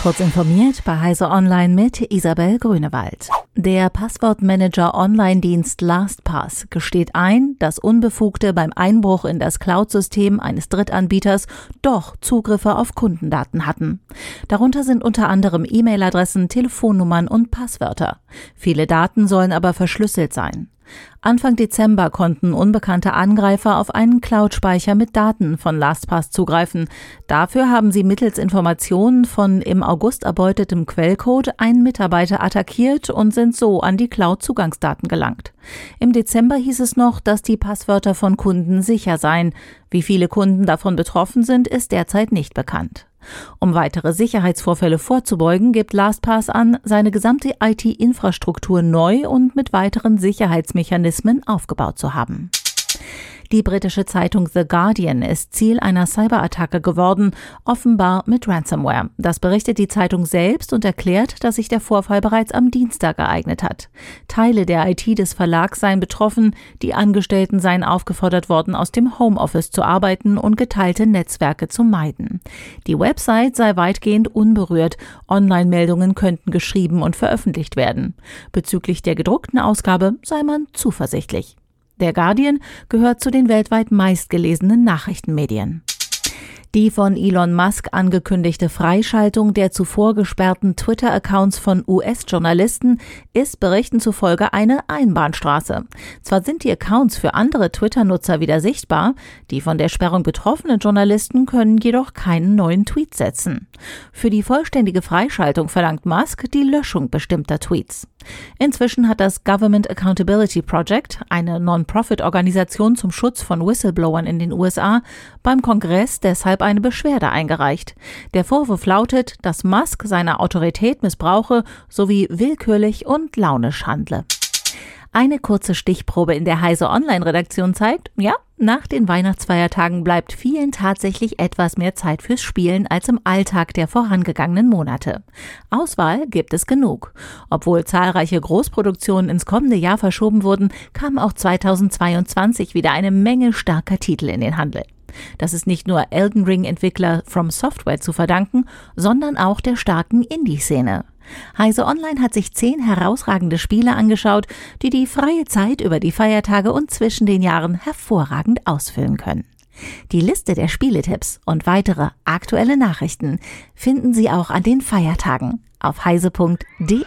Kurz informiert bei Heise Online mit Isabel Grünewald. Der Passwortmanager Online-Dienst LastPass gesteht ein, dass Unbefugte beim Einbruch in das Cloud-System eines Drittanbieters doch Zugriffe auf Kundendaten hatten. Darunter sind unter anderem E-Mail-Adressen, Telefonnummern und Passwörter. Viele Daten sollen aber verschlüsselt sein. Anfang Dezember konnten unbekannte Angreifer auf einen Cloud-Speicher mit Daten von LastPass zugreifen. Dafür haben sie mittels Informationen von im August erbeutetem Quellcode einen Mitarbeiter attackiert und sind so an die Cloud-Zugangsdaten gelangt. Im Dezember hieß es noch, dass die Passwörter von Kunden sicher seien. Wie viele Kunden davon betroffen sind, ist derzeit nicht bekannt. Um weitere Sicherheitsvorfälle vorzubeugen, gibt LastPass an, seine gesamte IT-Infrastruktur neu und mit weiteren Sicherheitsmechanismen aufgebaut zu haben. Die britische Zeitung The Guardian ist Ziel einer Cyberattacke geworden, offenbar mit Ransomware. Das berichtet die Zeitung selbst und erklärt, dass sich der Vorfall bereits am Dienstag ereignet hat. Teile der IT des Verlags seien betroffen, die Angestellten seien aufgefordert worden, aus dem Homeoffice zu arbeiten und geteilte Netzwerke zu meiden. Die Website sei weitgehend unberührt, Online-Meldungen könnten geschrieben und veröffentlicht werden. Bezüglich der gedruckten Ausgabe sei man zuversichtlich. Der Guardian gehört zu den weltweit meistgelesenen Nachrichtenmedien. Die von Elon Musk angekündigte Freischaltung der zuvor gesperrten Twitter-Accounts von US-Journalisten ist Berichten zufolge eine Einbahnstraße. Zwar sind die Accounts für andere Twitter-Nutzer wieder sichtbar, die von der Sperrung betroffenen Journalisten können jedoch keinen neuen Tweet setzen. Für die vollständige Freischaltung verlangt Musk die Löschung bestimmter Tweets. Inzwischen hat das Government Accountability Project, eine Non-Profit-Organisation zum Schutz von Whistleblowern in den USA, beim Kongress deshalb eine Beschwerde eingereicht. Der Vorwurf lautet, dass Musk seine Autorität missbrauche sowie willkürlich und launisch handle. Eine kurze Stichprobe in der Heise Online-Redaktion zeigt, ja, nach den Weihnachtsfeiertagen bleibt vielen tatsächlich etwas mehr Zeit fürs Spielen als im Alltag der vorangegangenen Monate. Auswahl gibt es genug. Obwohl zahlreiche Großproduktionen ins kommende Jahr verschoben wurden, kam auch 2022 wieder eine Menge starker Titel in den Handel. Das ist nicht nur Elden Ring-Entwickler From Software zu verdanken, sondern auch der starken Indie-Szene. Heise Online hat sich zehn herausragende Spiele angeschaut, die die freie Zeit über die Feiertage und zwischen den Jahren hervorragend ausfüllen können. Die Liste der Spieletipps und weitere aktuelle Nachrichten finden Sie auch an den Feiertagen auf heise.de.